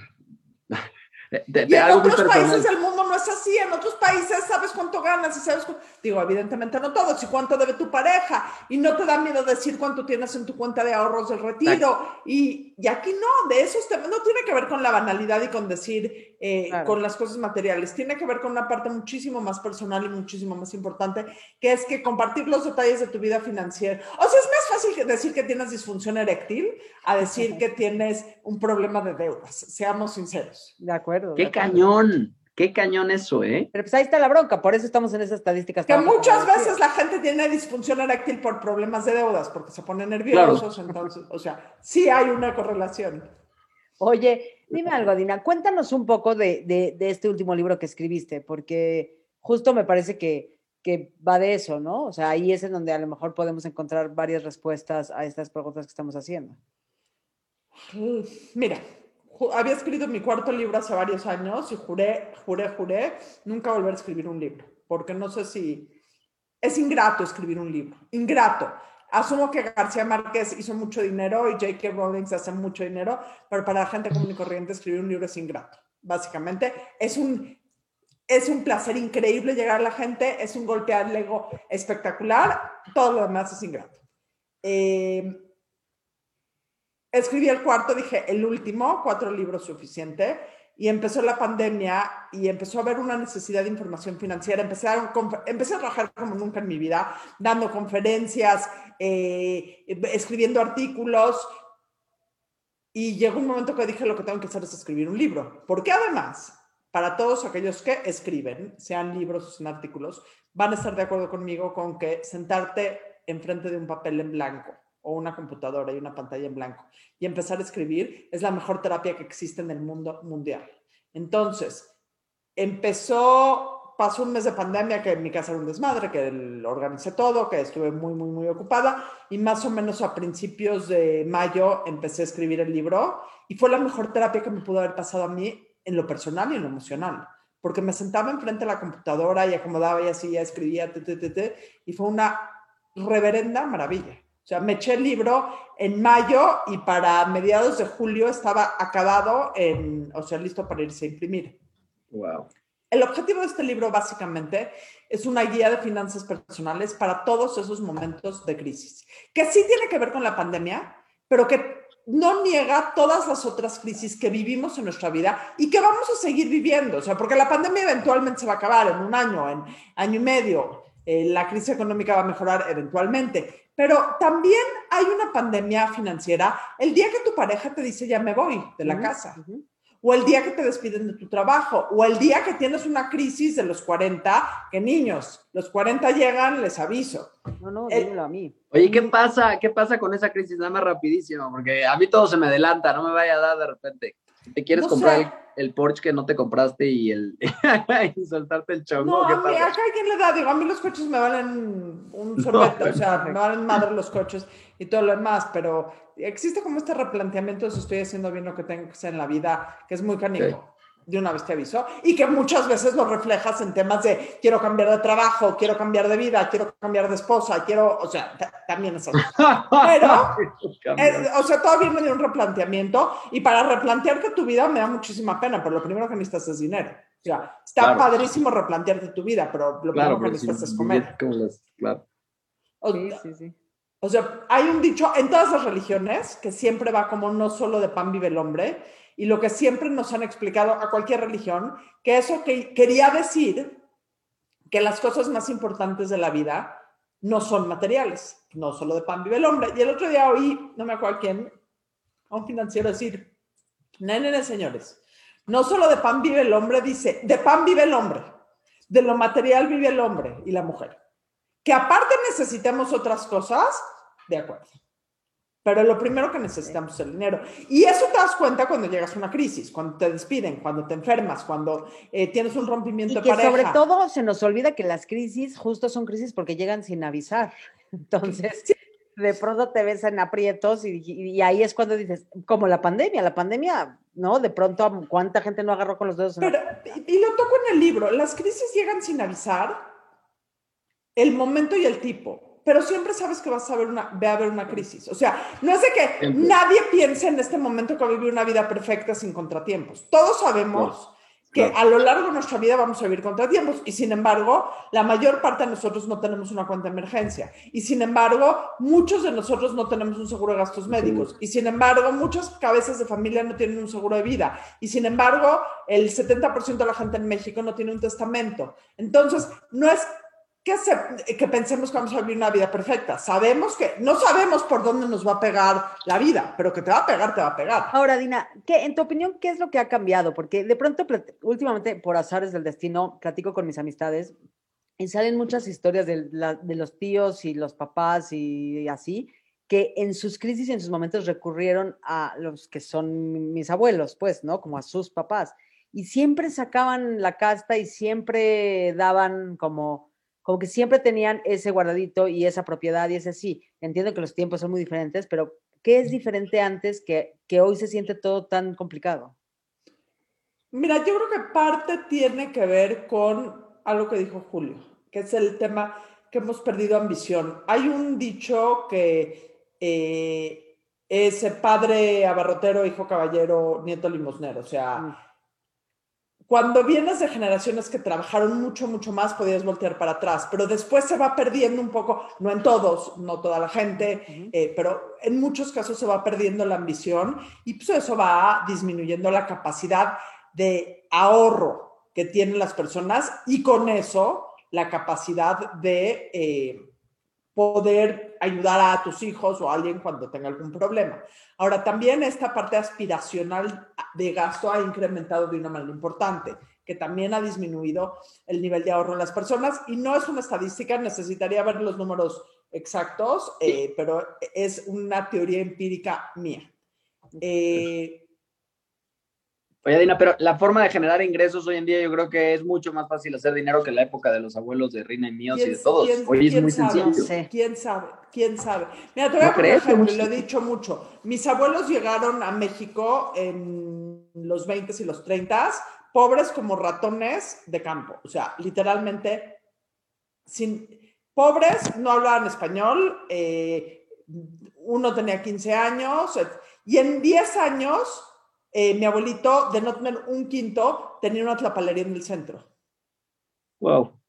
y en otros países del mundo no es así, en otros países sabes cuánto ganas y sabes, digo, evidentemente no todos, y cuánto debe tu pareja, y no te da miedo decir cuánto tienes en tu cuenta de ahorros del retiro, y, y, aquí no, de esos temas, no tiene que ver con la banalidad y con decir, eh, con las cosas materiales, tiene que ver con una parte muchísimo más personal y muchísimo más importante, que es que compartir los detalles de tu vida financiera, o sea, es más fácil decir que tienes disfunción eréctil a decir que tienes un problema de deudas, seamos sinceros.
De acuerdo.
Qué cañón, qué cañón eso, ¿eh?
Pero pues ahí está la bronca, por eso estamos en esas estadísticas.
Que muchas veces la gente tiene disfunción eréctil por problemas de deudas, porque se ponen nerviosos, entonces, o sea, sí hay una correlación.
Oye, dime algo, Dina, cuéntanos un poco de, de, este último libro que escribiste, porque justo me parece que, que va de eso, ¿no? O sea, ahí es en donde a lo mejor podemos encontrar varias respuestas a estas preguntas que estamos haciendo.
Mira, había escrito mi cuarto libro hace varios años y juré, juré, juré nunca volver a escribir un libro, porque no sé si es ingrato escribir un libro, ingrato. Asumo que García Márquez hizo mucho dinero y J.K. Rowling hace mucho dinero, pero para la gente común y corriente escribir un libro es ingrato. Básicamente, es un, es un placer increíble llegar a la gente, es un golpe al ego espectacular, todo lo demás es ingrato. Eh, escribí el cuarto, dije, el último, cuatro libros suficiente, y empezó la pandemia y empezó a haber una necesidad de información financiera. Empecé a, empecé trabajar como nunca en mi vida, dando conferencias, eh, escribiendo artículos, y llegó un momento que dije, lo que tengo que hacer es escribir un libro, porque además para todos aquellos que escriben, sean libros o sean artículos, van a estar de acuerdo conmigo con que sentarte enfrente de un papel en blanco o una computadora y una pantalla en blanco y empezar a escribir es la mejor terapia que existe en el mundo mundial. Entonces, empezó, pasó un mes de pandemia que en mi casa era un desmadre, que lo organicé todo, que estuve muy, muy, muy ocupada y más o menos a principios de mayo empecé a escribir el libro y fue la mejor terapia que me pudo haber pasado a mí en lo personal y en lo emocional, porque me sentaba enfrente de la computadora y acomodaba y así, ya escribía, y fue una reverenda maravilla. O sea, me eché el libro en mayo y para mediados de julio estaba acabado, en, o sea, listo para irse a imprimir.
Wow.
El objetivo de este libro básicamente es una guía de finanzas personales para todos esos momentos de crisis, que sí tiene que ver con la pandemia, pero que no niega todas las otras crisis que vivimos en nuestra vida y que vamos a seguir viviendo. O sea, porque la pandemia eventualmente se va a acabar en un año, en año y medio. Eh, la crisis económica va a mejorar eventualmente. Pero también hay una pandemia financiera el día que tu pareja te dice ya me voy de la casa o el día que te despiden de tu trabajo, o el día que tienes una crisis de los 40, que niños, los 40 llegan, les aviso.
No, no, dímelo a mí.
Oye, ¿qué pasa? ¿Qué pasa con esa crisis? Nada más rapidísimo, porque a mí todo se me adelanta, no me vaya a dar de repente. ¿Te quieres comprar el, Porsche que no te compraste y el y soltarte el chongo?
No, a mí, acá alguien le da, digo, a mí los coches me valen un sorbete, o sea, me valen madre los coches y todo lo demás, pero existe como este replanteamiento de si estoy haciendo bien lo que tengo que hacer en la vida, que es muy canijo. De una vez te aviso, y que muchas veces lo reflejas en temas de quiero cambiar de trabajo, quiero cambiar de vida, quiero cambiar de esposa, quiero, o sea, también es así. Pero, o sea, todo viene de un replanteamiento, y para replantearte tu vida me da muchísima pena, pero lo primero que necesitas es dinero. O sea, está padrísimo replantearte tu vida, pero lo primero que necesitas es comer.
claro.
sí, sí, sí.
O sea, hay un dicho en todas las religiones que siempre va como no solo de pan vive el hombre, y lo que siempre nos han explicado a cualquier religión, que eso que quería decir que las cosas más importantes de la vida no son materiales, no solo de pan vive el hombre. Y el otro día oí, no me acuerdo quién, a un financiero decir, nene, señores, no solo de pan vive el hombre, dice, de pan vive el hombre, de lo material vive el hombre y la mujer. Que aparte necesitemos otras cosas, de acuerdo. Pero lo primero que necesitamos es el dinero. Y eso te das cuenta cuando llegas a una crisis, cuando te despiden, cuando te enfermas, cuando eh, tienes un rompimiento
y
que
Sobre todo se nos olvida que las crisis justo son crisis porque llegan sin avisar. Entonces, de pronto te ves en aprietos y, ahí es cuando dices, como la pandemia, la pandemia, ¿no? De pronto, ¿cuánta gente no agarró con los dedos?
Pero, y lo toco en el libro, las crisis llegan sin avisar el momento y el tipo. Pero siempre sabes que vas a ver una, va a haber una crisis. O sea, no es de que nadie piense en este momento que va a vivir una vida perfecta sin contratiempos. Todos sabemos que a lo largo de nuestra vida vamos a vivir contratiempos y sin embargo, la mayor parte de nosotros no tenemos una cuenta de emergencia. Y sin embargo, muchos de nosotros no tenemos un seguro de gastos médicos. y sin embargo, muchas cabezas de familia no tienen un seguro de vida. Y sin embargo, el 70% de la gente en México no tiene un testamento. Entonces, no es que, que pensemos que vamos a vivir una vida perfecta. Sabemos que, no sabemos por dónde nos va a pegar la vida, pero que te va a pegar, te va a pegar.
Ahora, Dina, ¿qué, en tu opinión, ¿qué es lo que ha cambiado? Porque de pronto, últimamente, por azares del destino, platico con mis amistades y salen muchas historias de, de los tíos y los papás y, así, que en sus crisis y en sus momentos recurrieron a los que son mis abuelos, pues, ¿no? Como a sus papás. Y siempre sacaban la casta y siempre daban como como que siempre tenían ese guardadito y esa propiedad y ese sí. Entiendo que los tiempos son muy diferentes, pero ¿qué es diferente antes que, que hoy se siente todo tan complicado?
Mira, yo creo que parte tiene que ver con algo que dijo Julio, que es el tema que hemos perdido ambición. Hay un dicho que eh, es padre abarrotero, hijo caballero, nieto limosnero, o sea... Mm cuando vienes de generaciones que trabajaron mucho, mucho más, podías voltear para atrás, pero después se va perdiendo un poco, no en todos, no toda la gente, eh, pero en muchos casos se va perdiendo la ambición y pues eso va disminuyendo la capacidad de ahorro que tienen las personas y con eso la capacidad de eh, poder ayudar a tus hijos o a alguien cuando tenga algún problema. Ahora, también esta parte aspiracional de gasto ha incrementado de una manera importante. que también ha disminuido el nivel de ahorro en las personas. Y no es una estadística, necesitaría ver los números exactos, eh, pero es una teoría empírica mía. Eh,
Oye, Dina, pero la forma de generar ingresos hoy en día yo creo que es mucho más fácil hacer dinero que en la época de los abuelos de Rina y míos y de todos. Hoy es muy sencillo.
¿Quién sabe? ¿Quién sabe? Mira, te voy a poner ejemplo, lo he dicho mucho. Mis abuelos llegaron a México en los 20 y los 30, pobres como ratones de campo. O sea, literalmente, sin, pobres, no hablaban español, eh, uno tenía 15 años, y en 10 años eh, mi abuelito, de no tener un quinto, tenía una tlapalería en el centro.
Wow.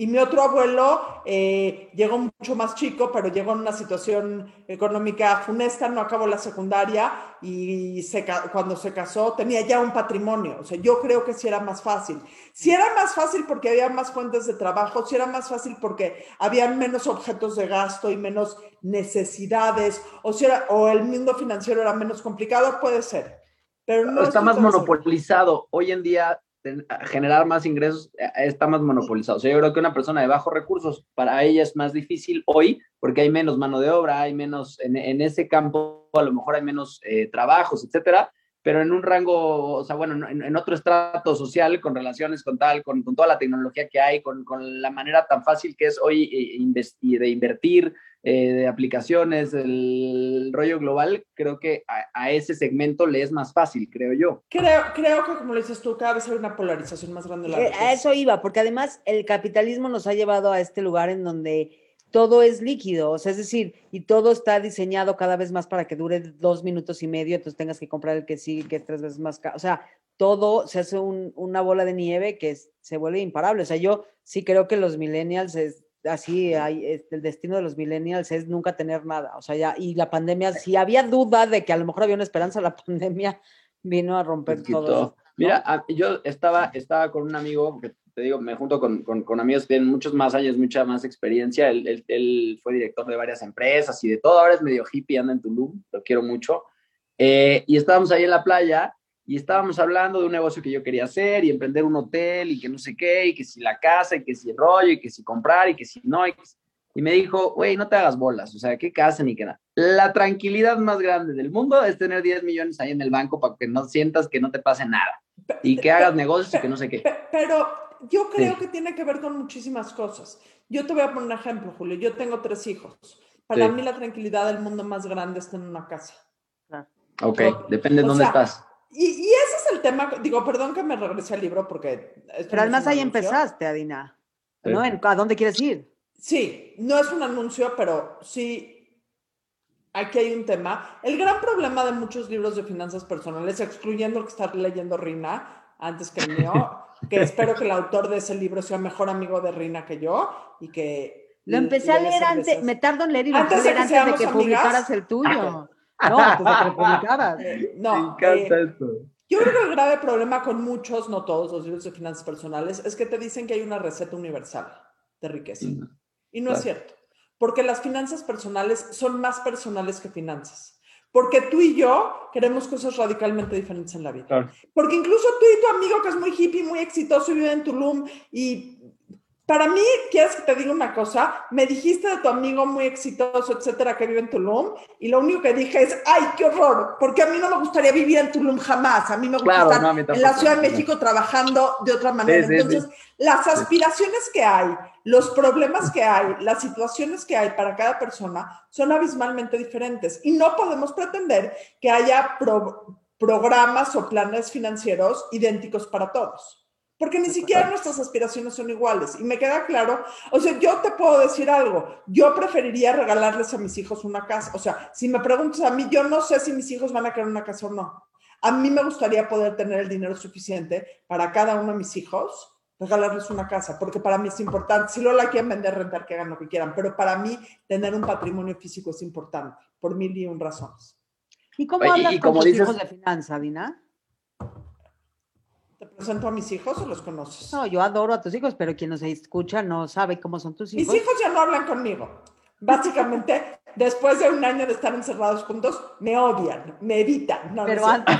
Y mi otro abuelo eh, llegó mucho más chico, pero llegó en una situación económica funesta, no acabó la secundaria y se, cuando se casó tenía ya un patrimonio. O sea, yo creo que sí era más fácil. Si era más fácil porque había más fuentes de trabajo, si era más fácil porque había menos objetos de gasto y menos necesidades, o, si era, o el mundo financiero era menos complicado, puede ser. Pero no
está más monopolizado. Hoy en día generar más ingresos eh, está más monopolizado. O sea, yo creo que una persona de bajos recursos, para ella es más difícil hoy porque hay menos mano de obra, hay menos, en, ese campo a lo mejor hay menos eh, trabajos, etcétera, pero en un rango, o sea, bueno, en, otro estrato social, con relaciones con tal, con, toda la tecnología que hay, con, la manera tan fácil que es hoy eh, de invertir, de aplicaciones, el rollo global, creo que a, ese segmento le es más fácil, creo yo.
Creo, creo que, como le dices tú, cada vez hay una polarización más grande.
La eh, a eso iba, porque además el capitalismo nos ha llevado a este lugar en donde todo es líquido, o sea, es decir, y todo está diseñado cada vez más para que dure dos minutos y medio, entonces tengas que comprar el que sí, que es tres veces más caro, o sea, todo se hace una bola de nieve que se vuelve imparable, o sea, yo sí creo que los millennials es, así hay, este, el destino de los millennials es nunca tener nada. O sea, ya, y la pandemia, si había duda de que a lo mejor había una esperanza, la pandemia vino a romper todo.
Mira, yo estaba, estaba con un amigo, que te digo, me junto con, con, amigos que tienen muchos más años, mucha más experiencia. Él, él, fue director de varias empresas y de todo. Ahora es medio hippie, anda en Tulum, lo quiero mucho. Eh, y estábamos ahí en la playa y estábamos hablando de un negocio que yo quería hacer y emprender un hotel y que no sé qué, y que si la casa, y que si el rollo, y que si comprar, y que si no. Y, y me dijo, güey, no te hagas bolas, o sea, qué casa ni qué nada. La tranquilidad más grande del mundo es tener 10 millones ahí en el banco para que no sientas que no te pase nada y que hagas negocios y que no sé qué.
Pero yo creo que tiene que ver con muchísimas cosas. Yo te voy a poner un ejemplo, Julio. Yo tengo tres hijos. Para mí la tranquilidad del mundo más grande está en una casa.
Ok, depende de dónde estás.
Y, ese es el tema, digo, perdón que me regrese al libro porque...
Pero además ahí empezaste, Adina, ¿no? ¿A dónde quieres ir?
Sí, no es un anuncio, pero sí, aquí hay un tema. El gran problema de muchos libros de finanzas personales, excluyendo el que está leyendo Rina antes que el mío, que espero que el autor de ese libro sea mejor amigo de Rina que yo y que...
Lo empecé a leer antes, me tardo en leer y lo antes, de antes de que publicaras el tuyo. No,
eh, No, Me encanta eh, esto. Yo creo que el grave problema con muchos, no todos los libros de finanzas personales, es que te dicen que hay una receta universal de riqueza. Y no es cierto. Porque las finanzas personales son más personales que finanzas. Porque tú y yo queremos cosas radicalmente diferentes en la vida. Porque incluso tú y tu amigo que es muy hippie, muy exitoso, vive en Tulum y para mí, ¿quieres que te diga una cosa? Me dijiste de tu amigo muy exitoso, etcétera, que vive en Tulum, y lo único que dije es, ¡ay, qué horror! Porque a mí no me gustaría vivir en Tulum jamás. A mí me gusta estar en la Ciudad de México trabajando de otra manera. Entonces, las aspiraciones que hay, los problemas que hay, las situaciones que hay para cada persona son abismalmente diferentes. Y no podemos pretender que haya programas o planes financieros idénticos para todos porque ni siquiera nuestras aspiraciones son iguales. Y me queda claro, o sea, yo te puedo decir algo, yo preferiría regalarles a mis hijos una casa. O sea, si me preguntas a mí, yo no sé si mis hijos van a querer una casa o no. A mí me gustaría poder tener el dinero suficiente para cada uno de mis hijos, regalarles una casa, porque para mí es importante. Si no la quieren vender, rentar, que hagan lo que quieran, pero para mí tener un patrimonio físico es importante, por mil y un razones.
¿Y cómo hablas con tus hijos de finanza, Dina?
¿Te presento a mis hijos o los conoces?
No, yo adoro a tus hijos, pero quien nos escucha no sabe cómo son tus hijos.
Mis hijos ya no hablan conmigo. Básicamente, después de un año de estar encerrados juntos, me odian, me evitan.
Pero antes,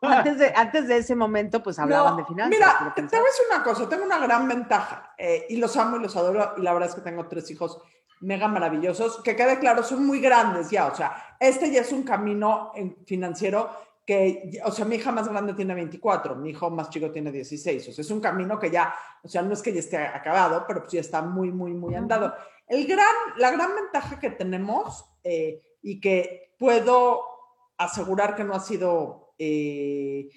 antes, de, antes de ese momento, pues hablaban de finanzas.
Mira, te, voy a decir una cosa, tengo una gran ventaja eh, y los amo y los adoro y la verdad es que tengo tres hijos mega maravillosos, que quede claro, son muy grandes ya, o sea, este ya es un camino financiero que, o sea, mi hija más grande tiene 24, mi hijo más chico tiene 16, o sea, es un camino que ya, o sea, no es que ya esté acabado, pero pues ya está muy, muy, muy andado. El gran, la gran ventaja que tenemos eh, y que puedo asegurar que no ha sido eh,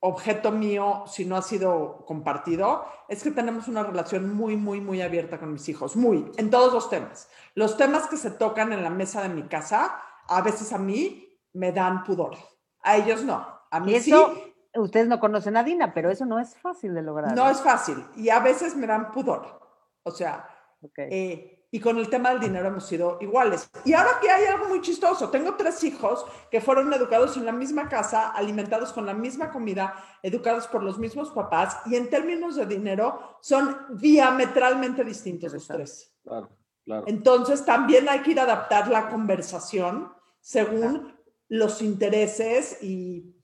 objeto mío si no ha sido compartido, es que tenemos una relación muy, muy, muy abierta con mis hijos, muy, en todos los temas. Los temas que se tocan en la mesa de mi casa, a veces a mí me dan pudor. A ellos no. A mí
eso, sí. Ustedes no conocen a Dina, pero eso no es fácil de lograr.
No es fácil. Y a veces me dan pudor. O sea, eh, y con el tema del dinero hemos sido iguales. Y ahora que hay algo muy chistoso, tengo tres hijos que fueron educados en la misma casa, alimentados con la misma comida, educados por los mismos papás, y en términos de dinero son diametralmente distintos los tres.
Claro, claro.
Entonces también hay que ir a adaptar la conversación según los intereses y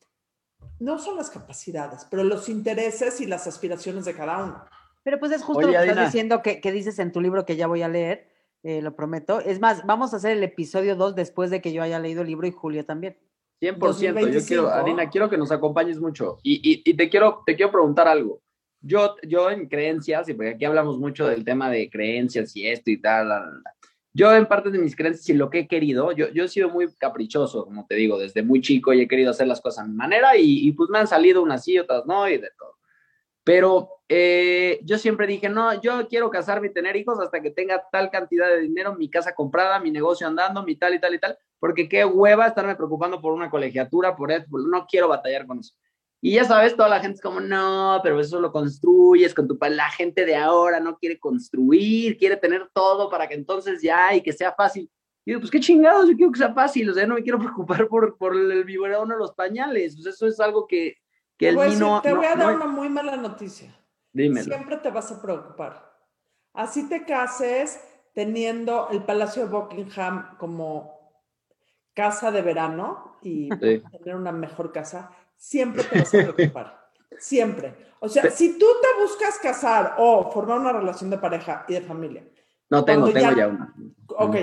no son las capacidades, pero los intereses y las aspiraciones de cada uno.
Pero pues es justo lo que estás diciendo que, dices en tu libro que ya voy a leer, eh, lo prometo. Es más, vamos a hacer el episodio 2 después de que yo haya leído el libro y Julio también.
100%, yo quiero, Adina, quiero que nos acompañes mucho. Y, y, te, quiero, te quiero preguntar algo. Yo, yo en creencias, y porque aquí hablamos mucho del tema de creencias y esto y tal, yo en parte de mis creencias y lo que he querido, yo, yo he sido muy caprichoso, como te digo, desde muy chico y he querido hacer las cosas a mi manera y, y pues me han salido unas sí, otras no y de todo. Pero eh, yo siempre dije, no, yo quiero casarme y tener hijos hasta que tenga tal cantidad de dinero, mi casa comprada, mi negocio andando, mi tal y tal y tal, porque qué hueva estarme preocupando por una colegiatura, por esto, no quiero batallar con eso. Y ya sabes, toda la gente es como, no, pero eso lo construyes con tu La gente de ahora no quiere construir, quiere tener todo para que entonces ya y que sea fácil. Y digo, pues qué chingados, yo quiero que sea fácil, o sea, no me quiero preocupar por, por el biberón o los pañales. Pues eso es algo que, que el
te Te voy a dar una muy mala noticia.
Dímelo.
Siempre te vas a preocupar. Así te cases teniendo el Palacio de Buckingham como casa de verano y tener una mejor casa, siempre te vas a preocupar. siempre. O sea, si tú te buscas casar o formar una relación de pareja y de familia.
No tengo, tengo ya, una.
Ok,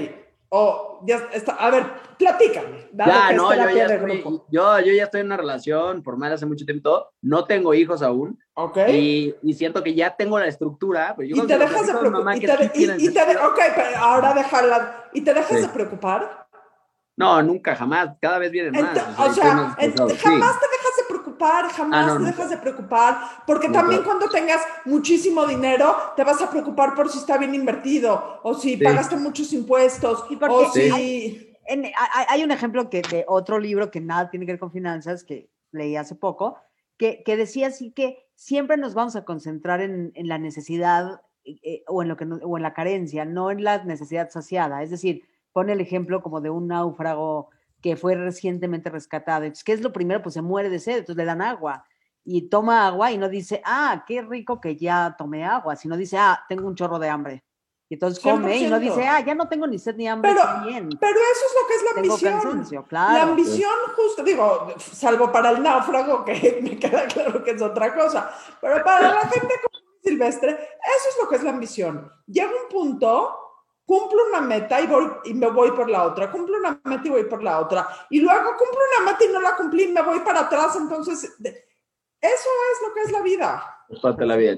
o ya está, a ver, platícame. Ya, no,
yo ya, estoy, yo, yo, ya estoy en una relación formal hace mucho tiempo, no tengo hijos aún.
Ok.
Y, y siento que ya tengo la estructura. Pero yo
y te dejas de preocupar. Y, te, ok, pero ahora dejarla. ¿Y te dejas de preocupar?
No, nunca, jamás. Cada vez viene más.
o sea, jamás te dejas de preocupar, jamás ah, te dejas de preocupar, porque también cuando tengas muchísimo dinero, te vas a preocupar por si está bien invertido, o si pagaste muchos impuestos, o si...
Hay, un ejemplo que, de otro libro que nada tiene que ver con finanzas, que leí hace poco, que, que decía así que siempre nos vamos a concentrar en, en la necesidad eh, o, en lo que o en la carencia, no en la necesidad saciada. Es decir, pone el ejemplo como de un náufrago que fue recientemente rescatado. Entonces, ¿qué es lo primero? Pues se muere de sed, entonces le dan agua y toma agua y no dice, ah, qué rico que ya tomé agua, sino dice, ah, tengo un chorro de hambre. Y entonces come y no dice, ah, ya no tengo ni sed ni hambre.
Pero, bien. pero eso es lo que es la ambición. La ambición, justo, digo, salvo para el náufrago, que me queda claro que es otra cosa, pero para la gente como Silvestre, eso es lo que es la ambición. Llega un punto cumplo una meta y, voy, y me voy por la otra, cumplo una meta y voy por la otra, y luego cumplo una meta y no la cumplí y me voy para atrás, entonces eso es lo que es la vida.
la vida,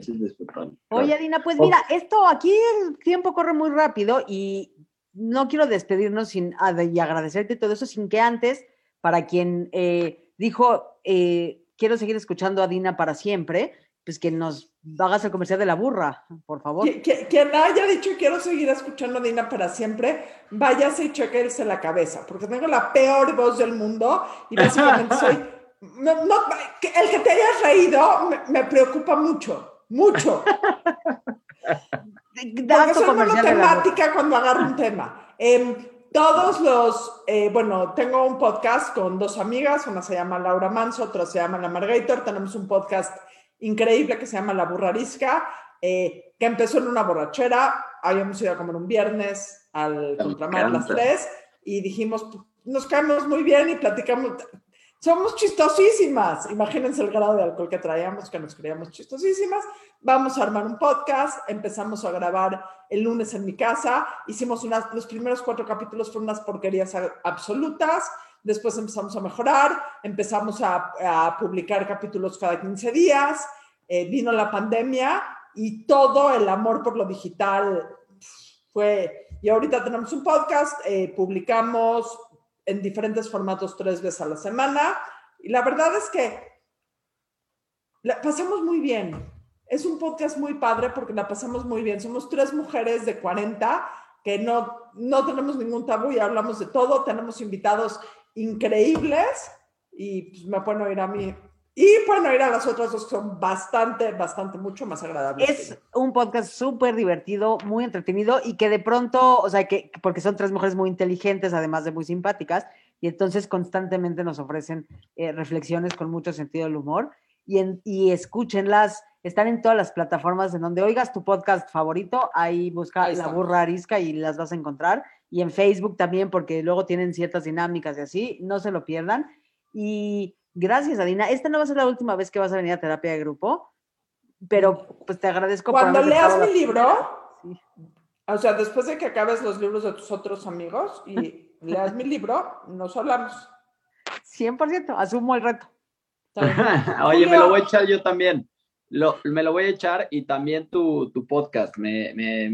Oye, Adina, pues mira, esto aquí el tiempo corre muy rápido y no quiero despedirnos sin y agradecerte todo eso sin que antes, para quien eh, dijo, eh, quiero seguir escuchando a Dina para siempre, pues que nos hagas el comercial de la burra, por favor.
quien haya dicho quiero seguir escuchando a Dina para siempre, váyase y chequense la cabeza, porque tengo la peor voz del mundo y básicamente soy... el que te hayas reído me, preocupa mucho, mucho. porque soy monotemática cuando agarro un tema. Em, todos los, eh, bueno, tengo un podcast con dos amigas, una se llama Laura Manso, otra se llama La Margator, tenemos un podcast increíble que se llama La Burrarisca, eh, que empezó en una borrachera, habíamos ido a comer un viernes al Contramar las tres y dijimos, nos caemos muy bien y platicamos. Somos chistosísimas. Imagínense el grado de alcohol que traíamos, que nos creíamos chistosísimas. Vamos a armar un podcast. Empezamos a grabar el lunes en mi casa. Hicimos unas, los primeros cuatro capítulos fueron unas porquerías absolutas. Después empezamos a mejorar. Empezamos a, a publicar capítulos cada 15 días. Eh, vino la pandemia y todo el amor por lo digital fue. Y ahorita tenemos un podcast, eh, publicamos en diferentes formatos tres veces a la semana. Y la verdad es que la pasamos muy bien. Es un podcast muy padre porque la pasamos muy bien. Somos tres mujeres de 40 que no, no tenemos ningún tabú y hablamos de todo. Tenemos invitados increíbles y pues, me pueden oír a mí y bueno, ir a las otras dos que son bastante, bastante, mucho más agradables.
Es un podcast súper divertido, muy entretenido y que de pronto, o sea, que porque son tres mujeres muy inteligentes, además de muy simpáticas, y entonces constantemente nos ofrecen eh, reflexiones con mucho sentido del humor. Y, en, y escúchenlas, están en todas las plataformas en donde oigas tu podcast favorito, ahí busca La Burra Arisca y las vas a encontrar. Y en Facebook también, porque luego tienen ciertas dinámicas y así, no se lo pierdan. Y Gracias, Adina. Esta no va a ser la última vez que vas a venir a terapia de grupo, pero pues te agradezco.
Cuando leas mi libro, o sea, después de que acabes los libros de tus otros amigos y leas mi libro, nos hablamos.
100%, asumo el reto.
Oye, me lo voy a echar yo también me lo voy a echar y también tu, podcast. Me,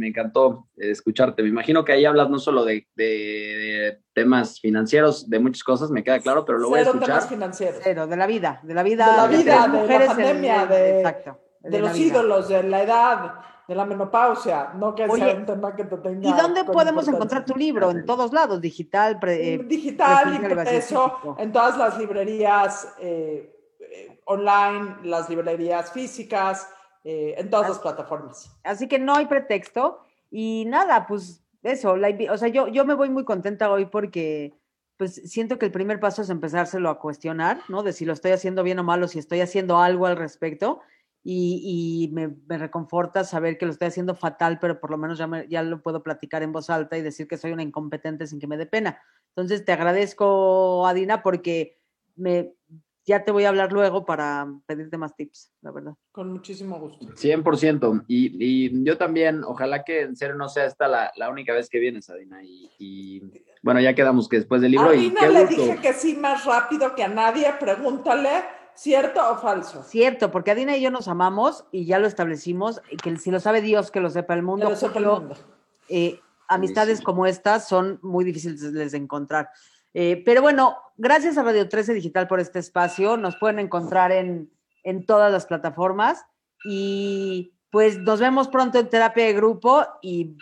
encantó escucharte. Me imagino que ahí hablas no solo de, temas financieros, de muchas cosas, me queda claro, pero lo voy a escuchar. temas
financieros.
Cero, de la vida, de la vida.
De la vida, de, la pandemia, de, exacto, de, los ídolos, de la edad, de la menopausia. No que sea un tema que te tenga.
¿Y dónde podemos encontrar tu libro? En todos lados, digital,
pre, digital, impreso, en todas las librerías. Eh, online, las librerías físicas, eh, en todas las plataformas.
Así que no hay pretexto. Y nada, pues eso, o sea, yo, yo me voy muy contenta hoy porque pues siento que el primer paso es empezárselo a cuestionar, ¿no? De si lo estoy haciendo bien o mal o si estoy haciendo algo al respecto. Y, me, reconforta saber que lo estoy haciendo fatal, pero por lo menos ya, ya lo puedo platicar en voz alta y decir que soy una incompetente sin que me dé pena. Entonces te agradezco, Adina, porque me, ya te voy a hablar luego para pedirte más tips, la verdad.
Con muchísimo gusto.
100%. Y, y yo también, ojalá que en serio no sea esta la, la única vez que vienes, Adina. Y, y, bueno, ya quedamos que después del libro.
A Adina le dije que sí más rápido que a nadie. Pregúntale, ¿cierto o falso?
Cierto, porque Adina y yo nos amamos y ya lo establecimos. Que si lo sabe Dios, que lo sepa el mundo.
Que lo sepa el mundo.
Eh, amistades como estas son muy difíciles de encontrar. Eh, pero bueno, gracias a Radio 13 Digital por este espacio. Nos pueden encontrar en, en todas las plataformas y pues nos vemos pronto en terapia de grupo y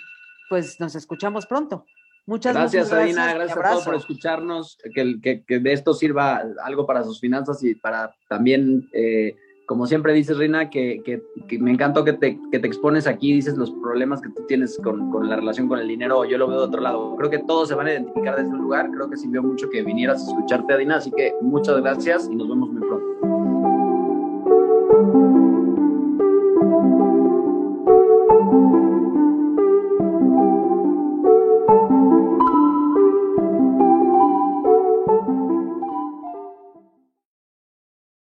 pues nos escuchamos pronto. Muchas
gracias, gracias Adina. Gracias a todos por escucharnos. Que, que, que, de esto sirva algo para sus finanzas y para también eh, como siempre dices, Rina, que, me encantó que te, que te, expones aquí, dices los problemas que tú tienes con, con, la relación con el dinero, yo lo veo de otro lado. Creo que todos se van a identificar desde un lugar, creo que sirvió mucho que vinieras a escucharte, Adina, así que muchas gracias y nos vemos muy pronto.